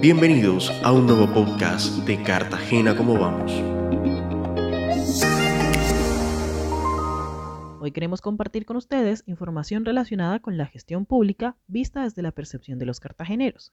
Bienvenidos a un nuevo podcast de Cartagena como vamos. Hoy queremos compartir con ustedes información relacionada con la gestión pública vista desde la percepción de los cartageneros.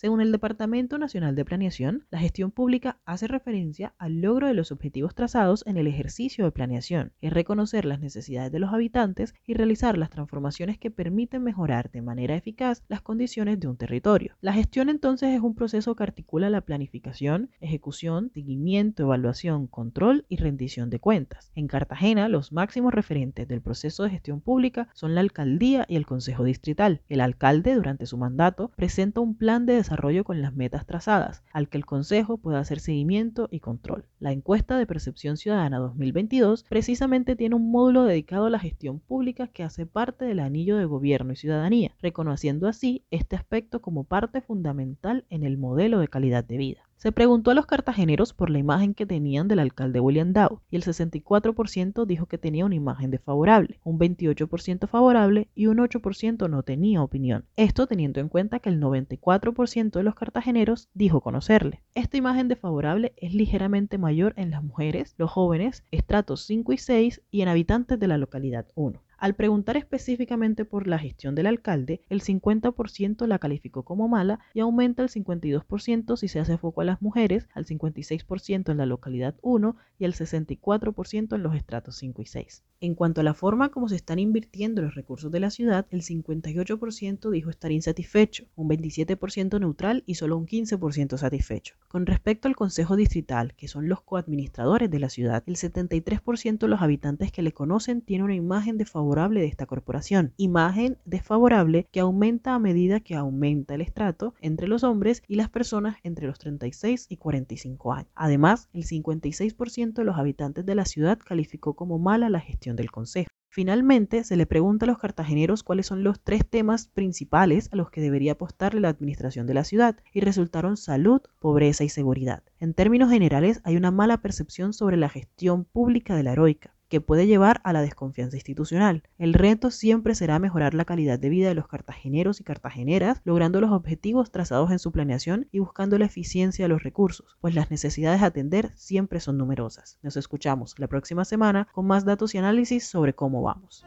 Según el Departamento Nacional de Planeación, la gestión pública hace referencia al logro de los objetivos trazados en el ejercicio de planeación, es reconocer las necesidades de los habitantes y realizar las transformaciones que permiten mejorar de manera eficaz las condiciones de un territorio. La gestión entonces es un proceso que articula la planificación, ejecución, seguimiento, evaluación, control y rendición de cuentas. En Cartagena, los máximos referentes del proceso de gestión pública son la alcaldía y el consejo distrital. El alcalde, durante su mandato, presenta un plan de desarrollo desarrollo con las metas trazadas, al que el Consejo pueda hacer seguimiento y control. La encuesta de percepción ciudadana 2022 precisamente tiene un módulo dedicado a la gestión pública que hace parte del anillo de gobierno y ciudadanía, reconociendo así este aspecto como parte fundamental en el modelo de calidad de vida. Se preguntó a los cartageneros por la imagen que tenían del alcalde William Dow y el 64% dijo que tenía una imagen desfavorable, un 28% favorable y un 8% no tenía opinión. Esto teniendo en cuenta que el 94% de los cartageneros dijo conocerle. Esta imagen desfavorable es ligeramente mayor en las mujeres, los jóvenes, estratos 5 y 6 y en habitantes de la localidad 1. Al preguntar específicamente por la gestión del alcalde, el 50% la calificó como mala y aumenta el 52% si se hace foco a las mujeres, al 56% en la localidad 1 y al 64% en los estratos 5 y 6. En cuanto a la forma como se están invirtiendo los recursos de la ciudad, el 58% dijo estar insatisfecho, un 27% neutral y solo un 15% satisfecho. Con respecto al Consejo Distrital, que son los coadministradores de la ciudad, el 73% de los habitantes que le conocen tiene una imagen de favor de esta corporación. Imagen desfavorable que aumenta a medida que aumenta el estrato entre los hombres y las personas entre los 36 y 45 años. Además, el 56% de los habitantes de la ciudad calificó como mala la gestión del Consejo. Finalmente, se le pregunta a los cartageneros cuáles son los tres temas principales a los que debería apostarle la administración de la ciudad, y resultaron salud, pobreza y seguridad. En términos generales, hay una mala percepción sobre la gestión pública de la heroica que puede llevar a la desconfianza institucional. El reto siempre será mejorar la calidad de vida de los cartageneros y cartageneras, logrando los objetivos trazados en su planeación y buscando la eficiencia de los recursos, pues las necesidades a atender siempre son numerosas. Nos escuchamos la próxima semana con más datos y análisis sobre cómo vamos.